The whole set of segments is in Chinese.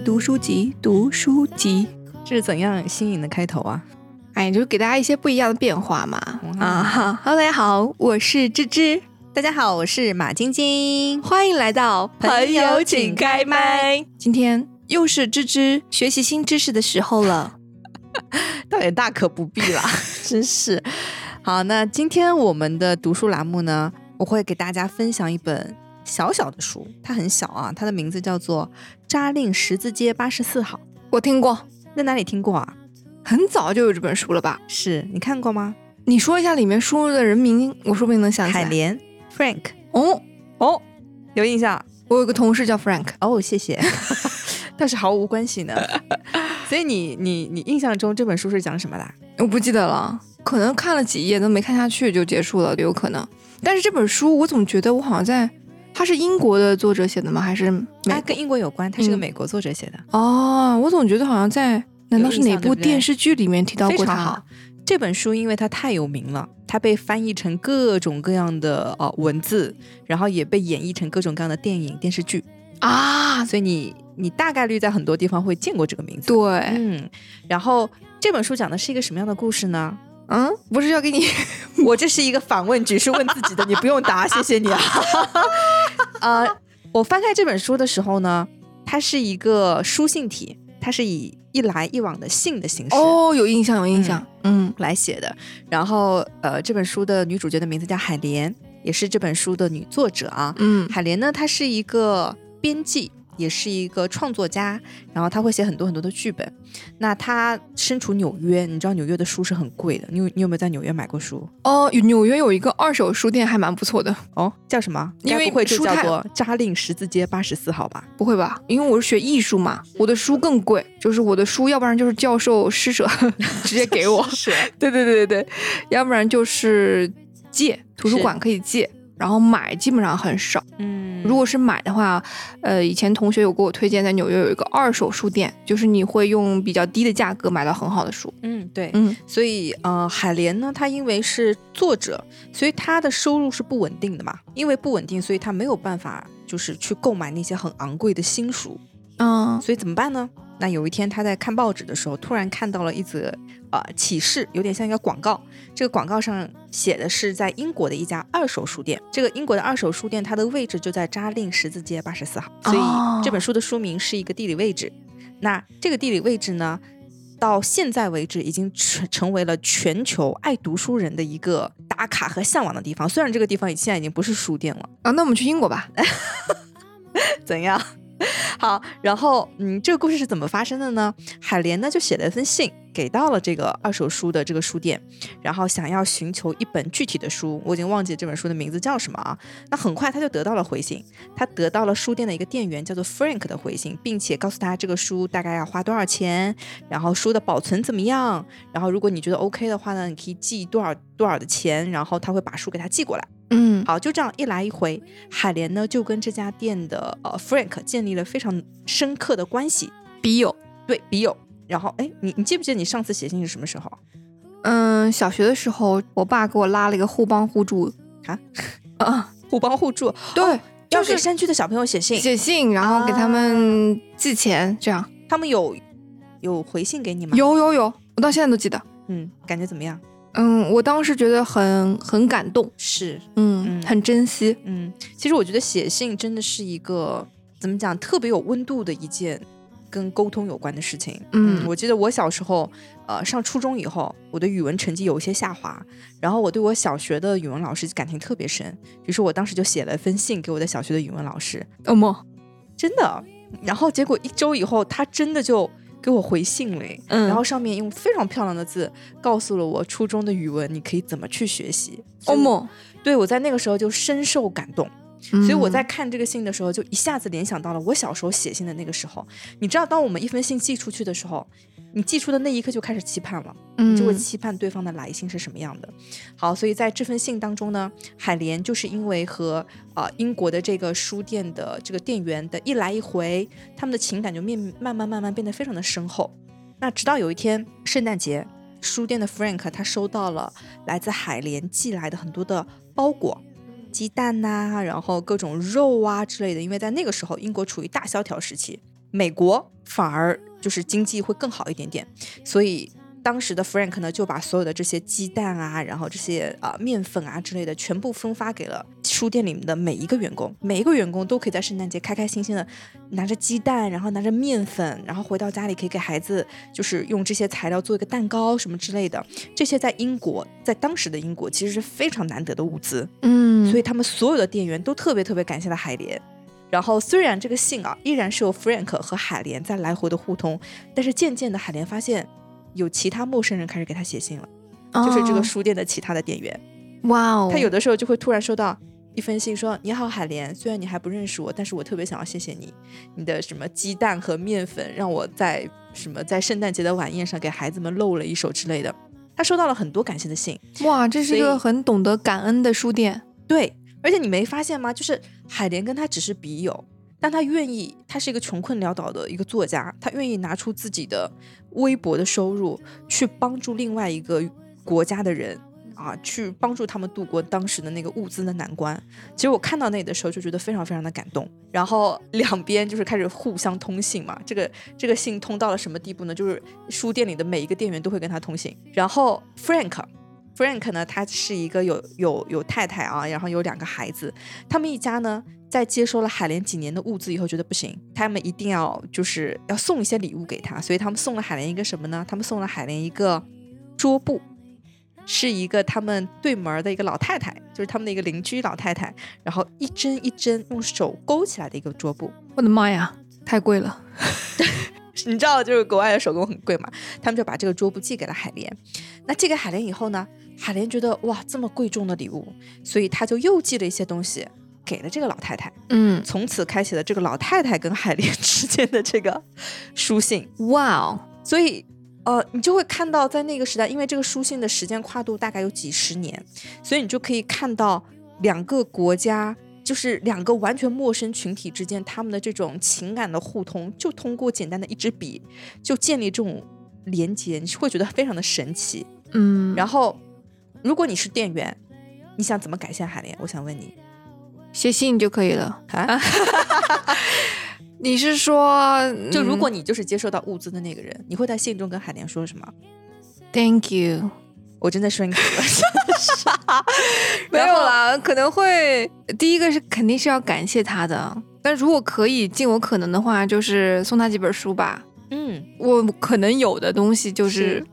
读书集，读书集。这是怎样新颖的开头啊？哎，就是给大家一些不一样的变化嘛。啊哈，Hello，大家好，我是芝芝，大家好，我是马晶晶，欢迎来到朋友请开麦。今天又是芝芝学习新知识的时候了，倒也大可不必啦，真是。好，那今天我们的读书栏目呢，我会给大家分享一本小小的书，它很小啊，它的名字叫做《扎令十字街八十四号》，我听过，在哪里听过啊？很早就有这本书了吧？是你看过吗？你说一下里面输入的人名，我说不定能想起来。海莲，Frank，哦哦，有印象？我有个同事叫 Frank，哦，谢谢，但是毫无关系呢。所以你你你印象中这本书是讲什么的？我不记得了，可能看了几页都没看下去就结束了，有可能。但是这本书我总觉得我好像在，它是英国的作者写的吗？还是美？它跟英国有关，它是个嗯美国作者写的，哦，我总觉得好像在，难道是哪部电视剧里面提到过它？这本书因为它太有名了，它被翻译成各种各样的呃文字，然后也被演绎成各种各样的电影、电视剧，啊，所以你你大概率在很多地方会见过这个名字。对，嗯，然后这本书讲的是一个什么样的故事呢？嗯，不是要给你我这是一个反问句，是问自己的，你不用答，谢谢你啊。呃，我翻开这本书的时候呢，它是一个书信体，它是以一来一往的信的形式。哦，有印象，有印象，嗯来写的。然后，呃，这本书的女主角的名字叫海莲，也是这本书的女作者啊。嗯海莲呢，她是一个编辑，也是一个创作家，然后他会写很多很多的剧本。那他身处纽约，你知道纽约的书是很贵的，你有你有没有在纽约买过书？哦，纽约有一个二手书店，还蛮不错的。哦，叫什么？因为该不会就叫做扎令十字街八十四号吧？不会吧？因为我是学艺术嘛，我的书更贵，就是我的书，要不然就是教授施舍直接给我，是 对对对对对，要不然就是借，图书馆可以借，然后买基本上很少。嗯如果是买的话，呃，以前同学有给我推荐，在纽约有一个二手书店，就是你会用比较低的价格买到很好的书。嗯对，嗯，所以呃，海莲呢，她因为是作者，所以她的收入是不稳定的嘛。因为不稳定，所以她没有办法就是去购买那些很昂贵的新书。嗯所以怎么办呢？那有一天他在看报纸的时候，突然看到了一则呃启示，有点像一个广告。这个广告上写的是在英国的一家二手书店。这个英国的二手书店，它的位置就在扎令十字街八十四号。所哦以这本书的书名是一个地理位置。那这个地理位置呢，到现在为止已经成成为了全球爱读书人的一个打卡和向往的地方。虽然这个地方现在已经不是书店了，啊，那我们去英国吧。怎样？好，然后嗯，这个故事是怎么发生的呢？海莲呢就写了一封信给到了这个二手书的这个书店，然后想要寻求一本具体的书，我已经忘记这本书的名字叫什么啊。那很快他就得到了回信，他得到了书店的一个店员叫做 Frank 的回信，并且告诉他这个书大概要花多少钱，然后书的保存怎么样，然后如果你觉得 OK 的话呢，你可以寄多少多少的钱，然后他会把书给他寄过来。嗯，好，就这样一来一回，海莲呢就跟这家店的呃 Frank 建立了非常深刻的关系，笔友。对笔友。然后，哎，你你记不记得你上次写信是什么时候？嗯，小学的时候，我爸给我拉了一个互帮互助啊 啊，互帮互助，对，要就是给山区的小朋友写信，写信，然后给他们寄钱，这样。他们有有回信给你吗？，有有有，我到现在都记得。嗯，感觉怎么样？嗯，我当时觉得很很感动，是，嗯，嗯很珍惜。嗯，其实我觉得写信真的是一个怎么讲，特别有温度的一件跟沟通有关的事情。嗯我记得我小时候，呃，上初中以后，我的语文成绩有一些下滑，然后我对我小学的语文老师感情特别深，于是我当时就写了一封信给我的小学的语文老师，哦莫，真的。然后结果一周以后，他真的就给我回信嘞，嗯然后上面用非常漂亮的字告诉了我初中的语文你可以怎么去学习。哦莫，对我在那个时候就深受感动。所所以我在看这个信的时候，就一下子联想到了我小时候写信的那个时候。你知道，当我们一封信寄出去的时候，你寄出的那一刻就开始期盼了，嗯就会期盼对方的来信是什么样的。好，所以在这封信当中呢，海莲就是因为和呃英国的这个书店的这个店员的一来一回，他们的情感就面慢慢慢慢变得非常的深厚。那直到有一天圣诞节，书店的 Frank 他收到了来自海莲寄来的很多的包裹。鸡蛋呐、然后各种肉啊之类的，因为在那个时候英国处于大萧条时期，美国反而就是经济会更好一点点，所以。当时的 Frank 呢，就把所有的这些鸡蛋啊，然后这些啊面粉啊之类的，全部分发给了书店里面的每一个员工。每一个员工都可以在圣诞节开开心心的拿着鸡蛋，然后拿着面粉，然后回到家里可以给孩子，就是用这些材料做一个蛋糕什么之类的。这些在英国，在当时的英国其实是非常难得的物资。嗯，所以他们所有的店员都特别特别感谢了海莲。然后虽然这个信啊依然是由 Frank 和海莲在来回的互通，但是渐渐的海莲发现。有其他陌生人开始给他写信了，就是这个书店的其他的店员。哇哦！他有的时候就会突然收到一封信，说：“你好，海莲，虽然你还不认识我，但是我特别想要谢谢你，你的什么鸡蛋和面粉，让我在什么在圣诞节的晚宴上给孩子们露了一手之类的。”他收到了很多感谢的信。哇，这是一个很懂得感恩的书店。对，而且你没发现吗？就是海莲跟他只是笔友。但他愿意，他是一个穷困潦倒的一个作家，他愿意拿出自己的微薄的收入去帮助另外一个国家的人啊，去帮助他们度过当时的那个物资的难关。其实我看到那里的时候就觉得非常非常的感动。然后两边就是开始互相通信嘛，这个这个信通到了什么地步呢？就是书店里的每一个店员都会跟他通信。然后 Frank Frank 呢，他是一个有有有太太啊，然后有两个孩子，他们一家呢。在接收了海莲几年的物资以后，觉得不行，他们一定要就是要送一些礼物给他，所以他们送了海莲一个什么呢？他们送了海莲一个桌布，是一个他们对门的一个老太太，就是他们的一个邻居老太太，然后一针一针用手勾起来的一个桌布。我的妈呀，太贵了！你知道，就是国外的手工很贵嘛，他们就把这个桌布寄给了海莲。那寄给海莲以后呢，海莲觉得哇，这么贵重的礼物，所以他就又寄了一些东西。给了这个老太太，嗯，从此开启了这个老太太跟海莲 之间的这个书信。哇哦！所以，呃，你就会看到，在那个时代，因为这个书信的时间跨度大概有几十年，所以你就可以看到两个国家，就是两个完全陌生群体之间，他们的这种情感的互通，就通过简单的一支笔，就建立这种连接，你是会觉得非常的神奇。嗯，然后，如果你是店员，你想怎么感谢海莲？我想问你。写信就可以了啊！你是说，就如果你就是接收到物资的那个人，你会在信中跟海莲说什么？Thank you，我真的说你了，没有。啦，可能会第一个是肯定是要感谢他的，但如果可以尽我可能的话，就是送他几本书吧。嗯，我可能有的东西就是。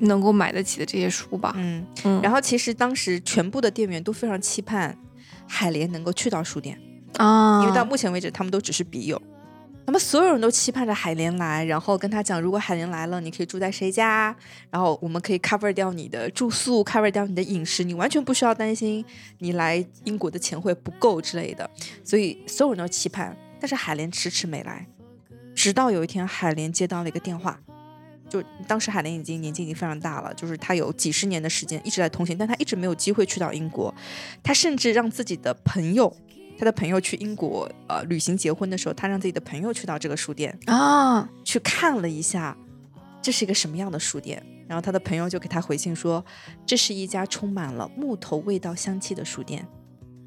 能够买得起的这些书吧。嗯。嗯，然后其实当时全部的店员都非常期盼。海莲能够去到书店啊，因为到目前为止他们都只是笔友，他们所有人都期盼着海莲来，然后跟他讲，如果海莲来了，你可以住在谁家，然后我们可以 cover 掉你的住宿，cover 掉你的饮食，你完全不需要担心你来英国的钱会不够之类的，所以所有人都期盼，但是海莲迟迟没来，直到有一天海莲接到了一个电话。就当时海莲已经年纪已经非常大了，就是她有几十年的时间一直在通行，但她一直没有机会去到英国。她甚至让自己的朋友，他的朋友去英国呃旅行结婚的时候，他让自己的朋友去到这个书店啊去看了一下，这是一个什么样的书店。然后他的朋友就给他回信说，这是一家充满了木头味道香气的书店，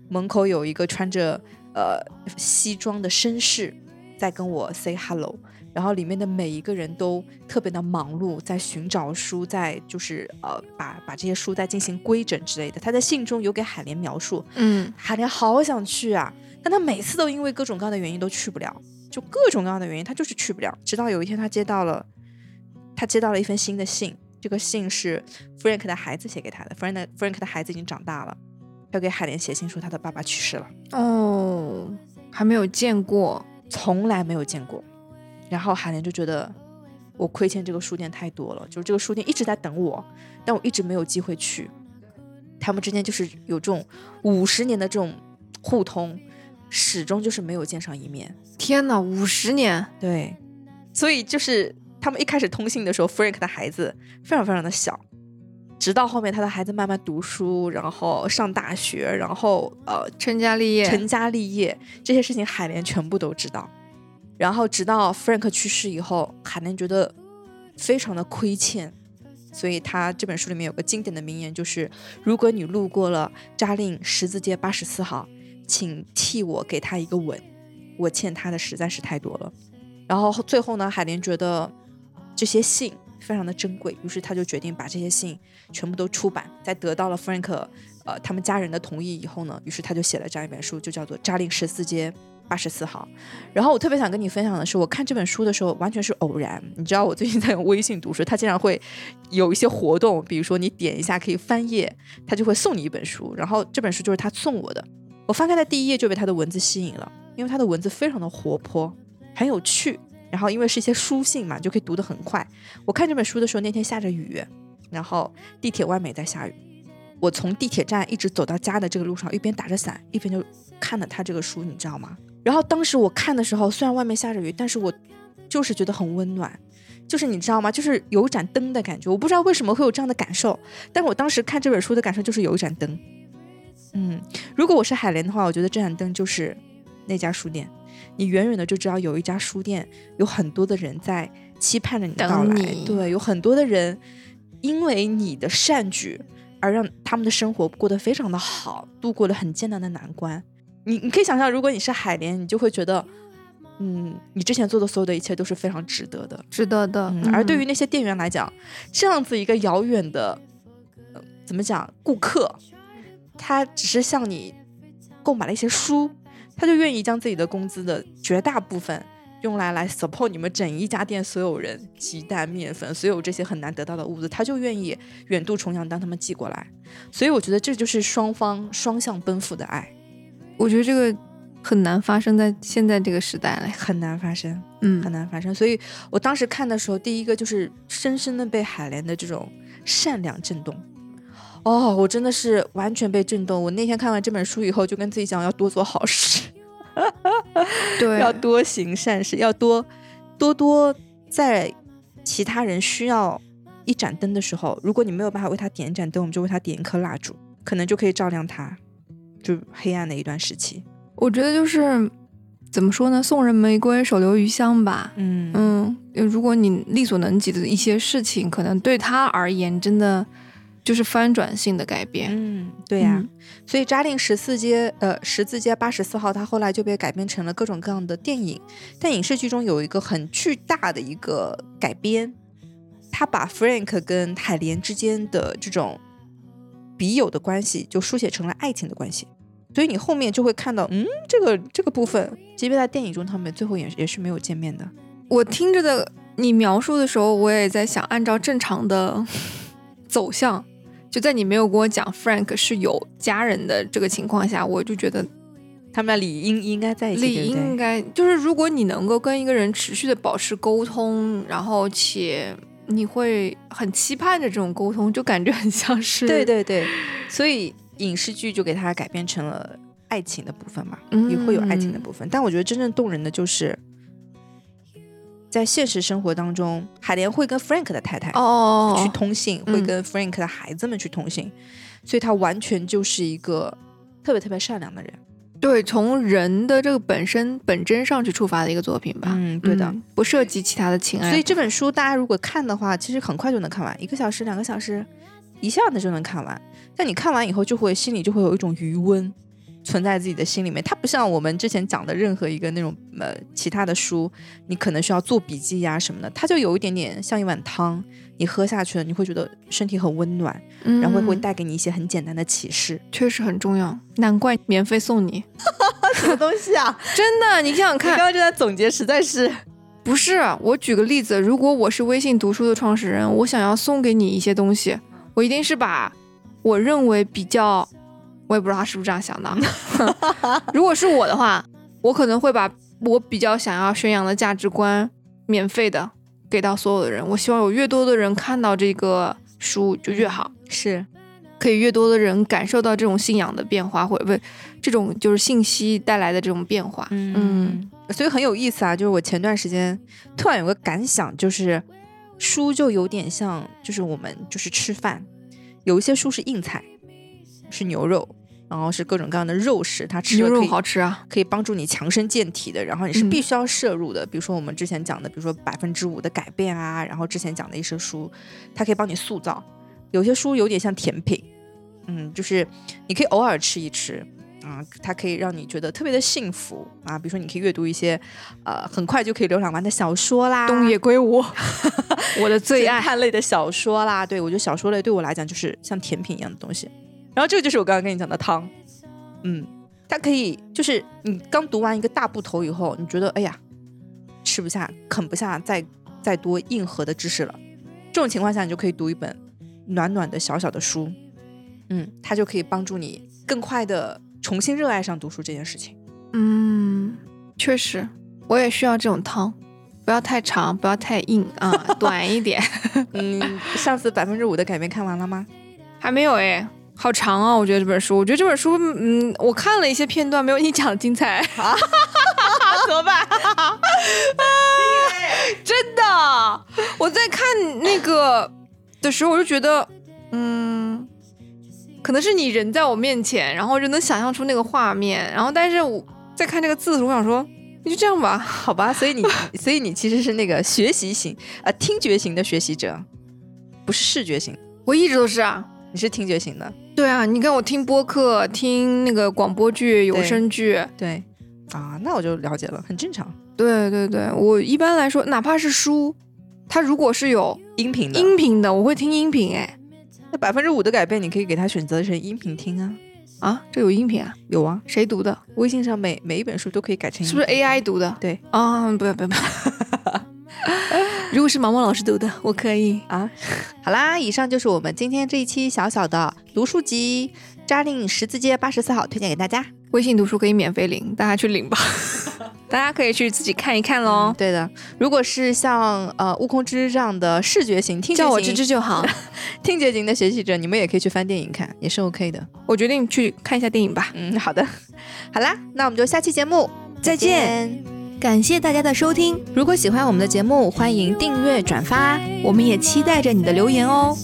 门口有一个穿着呃西装的绅士在跟我 say hello。然后里面的每一个人都特别的忙碌，在寻找书，在就是呃把把这些书在进行规整之类的。他在信中有给海莲描述，嗯，海莲好想去啊，但他每次都因为各种各样的原因都去不了，就各种各样的原因，他就是去不了。直到有一天，他接到了他接到了一封新的信，这个信是 Frank 的孩子写给他的，Frank Frank 的孩子已经长大了，要给海莲写信说他的爸爸去世了。哦，还没有见过，从来没有见过。然后海莲就觉得我亏欠这个书店太多了，就是这个书店一直在等我，但我一直没有机会去。他们之间就是有这种五十年的这种互通，始终就是没有见上一面。天哪，五十年！对，所以就是他们一开始通信的时候，Frank 的孩子非常非常的小，直到后面他的孩子慢慢读书，然后上大学，然后呃成家立业，成家立业这些事情，海莲全部都知道。然后直到 Frank 去世以后，海莲觉得非常的亏欠，所以他这本书里面有个经典的名言，就是如果你路过了扎令十字街八十四号，请替我给他一个吻，我欠他的实在是太多了。然后最后呢，海莲觉得这些信非常的珍贵，于是他就决定把这些信全部都出版。在得到了 Frank 呃他们家人的同意以后呢，于是他就写了这样一本书，就叫做《扎令十四街八十四号》。然后我特别想跟你分享的是，我看这本书的时候完全是偶然。你知道我最近在用微信读书，它经常会有一些活动，比如说你点一下可以翻页，它就会送你一本书。然后这本书就是他送我的。我翻开的第一页就被他的文字吸引了，因为他的文字非常的活泼，很有趣。然后因为是一些书信嘛，就可以读得很快。我看这本书的时候，那天下着雨，然后地铁外面也在下雨。我从地铁站一直走到家的这个路上，一边打着伞，一边就看了他这个书，你知道吗？然后当时我看的时候，虽然外面下着雨，但是我就是觉得很温暖，就是你知道吗？就是有一盏灯的感觉。我不知道为什么会有这样的感受，但我当时看这本书的感受就是有一盏灯。嗯，如果我是海莲的话，我觉得这盏灯就是那家书店。你远远的就知道有一家书店，有很多的人在期盼着你的到来。对，有很多的人因为你的善举而让他们的生活过得非常的好，度过了很艰难的难关。你你可以想象，如果你是海莲，你就会觉得，嗯，你之前做的所有的一切都是非常值得的，值得的。而对于那些店员来讲，这样子一个遥远的，怎么讲，顾客。他只是向你购买了一些书，他就愿意将自己的工资的绝大部分用来来 support 你们整一家店所有人，鸡蛋、面粉，所有这些很难得到的物资，他就愿意远渡重洋当他们寄过来。所以我觉得这就是双方双向奔赴的爱。我觉得这个很难发生在现在这个时代了，很难发生，嗯，很难发生。所以我当时看的时候，第一个就是深深的被海莲的这种善良震动。哦，我真的是完全被震动。我那天看完这本书以后，就跟自己讲要多做好事，对，要多行善事，要多多多在其他人需要一盏灯的时候，如果你没有办法为他点一盏灯，我们就为他点一颗蜡烛，可能就可以照亮他就黑暗的一段时期。我觉得就是怎么说呢，送人玫瑰，手留余香吧。嗯嗯，如果你力所能及的一些事情，可能对他而言真的。就是翻转性的改变，嗯，对呀，所以扎令十四街，呃，十字街八十四号，它后来就被改编成了各种各样的电影。但影视剧中有一个很巨大的一个改编，他把 Frank 跟海莲之间的这种笔友的关系，就书写成了爱情的关系。所以你后面就会看到，嗯，这个这个部分，即便在电影中，他们最后也也是没有见面的。我听着的你描述的时候，我也在想，按照正常的 走向。就在你没有跟我讲 Frank 是有家人的这个情况下，我就觉得他们俩理应应该在一起。理应该就是，如果你能够跟一个人持续的保持沟通，然后且你会很期盼着这种沟通，就感觉很像是对对对。所以影视剧就给他改编成了爱情的部分嘛，也会有爱情的部分。但我觉得真正动人的就是。在现实生活当中，海莲会跟 Frank 的太太哦去通信，会跟 Frank 的孩子们去通信，所以他完全就是一个特别特别善良的人。对，从人的这个本身本真上去出发的一个作品吧。嗯，对的，不涉及其他的情爱。所以这本书大家如果看的话，其实很快就能看完，一个小时、两个小时，一下子就能看完。但你看完以后，就会心里就会有一种余温。存在自己的心里面，它不像我们之前讲的任何一个那种呃其他的书，你可能需要做笔记呀什么的，它就有一点点像一碗汤，你喝下去了，你会觉得身体很温暖，然后会带给你一些很简单的启示，确实很重要。难怪免费送你 什么东西啊？真的，你想想看，刚刚这段总结实在是不是。我举个例子，如果我是微信读书的创始人，我想要送给你一些东西，我一定是把我认为比较。我也不知道他是不是这样想的。如果是我的话，我可能会把我比较想要宣扬的价值观免费的给到所有的人。我希望有越多的人看到这个书就越好，是可以越多的人感受到这种信仰的变化，或者不这种就是信息带来的这种变化。嗯，所以很有意思啊。就是我前段时间突然有个感想，就是书就有点像，就是我们就是吃饭，有一些书是硬菜，是牛肉。然后是各种各样的肉食，它吃牛肉好吃啊，可以帮助你强身健体的。然后你是必须要摄入的，比如说我们之前讲的，比如说百分之五的改变啊，然后之前讲的一些书，它可以帮你塑造。有些书有点像甜品，嗯，就是你可以偶尔吃一吃啊，啊，它可以让你觉得特别的幸福啊。比如说，你可以阅读一些呃很快就可以浏览完的小说啦，东野圭吾，我的最爱。侦探类的小说啦，对我觉得小说类对我来讲就是像甜品一样的东西。然后这个就是我刚刚跟你讲的汤，嗯，它可以就是你刚读完一个大部头以后，你觉得哎呀吃不下、啃不下再再多硬核的知识了，这种情况下你就可以读一本暖暖的小小的书，嗯，它就可以帮助你更快的重新热爱上读书这件事情。嗯，确实，我也需要这种汤，不要太长，不要太硬啊，短一点。嗯，上次百分之五的改变看完了吗？还没有哎。好长啊！我觉得这本书，我觉得这本书，嗯，我看了一些片段，没有你讲的精彩啊！怎么办？真的，我在看那个的时候，我就觉得，嗯，可能是你人在我面前，然后就能想象出那个画面，然后但是我在看这个字的时候，我想说，你就这样吧，好吧。所以你，所以你其实是那个学习型，呃，听觉型的学习者，不是视觉型。我一直都是啊。你是听觉型的，对啊，你看我听播客，听那个广播剧、有声剧，对，啊，那我就了解了，很正常。对对对，我一般来说，哪怕是书，它如果是有音频的，音频的，我会听音频。哎，那百分之五的改变，你可以给它选择成音频听啊。啊，这有音频啊？有啊，谁读的？微信上每每一本书都可以改成，是不是 AI 读的？对，啊，不要不要不要。如果是毛毛老师读的，我可以啊。好啦，以上就是我们今天这一期小小的读书集，扎令十字街八十四号推荐给大家。微信读书可以免费领，大家去领吧。大家可以去自己看一看喽。对的，如果是像呃悟空之之这样的视觉型、听觉型，叫我芝芝就好。听觉型的学习者，你们也可以去翻电影看，也是 OK 的。我决定去看一下电影吧。嗯，好的。好啦，那我们就下期节目再见。感谢大家的收听。如果喜欢我们的节目，欢迎订阅转发。我们也期待着你的留言哦。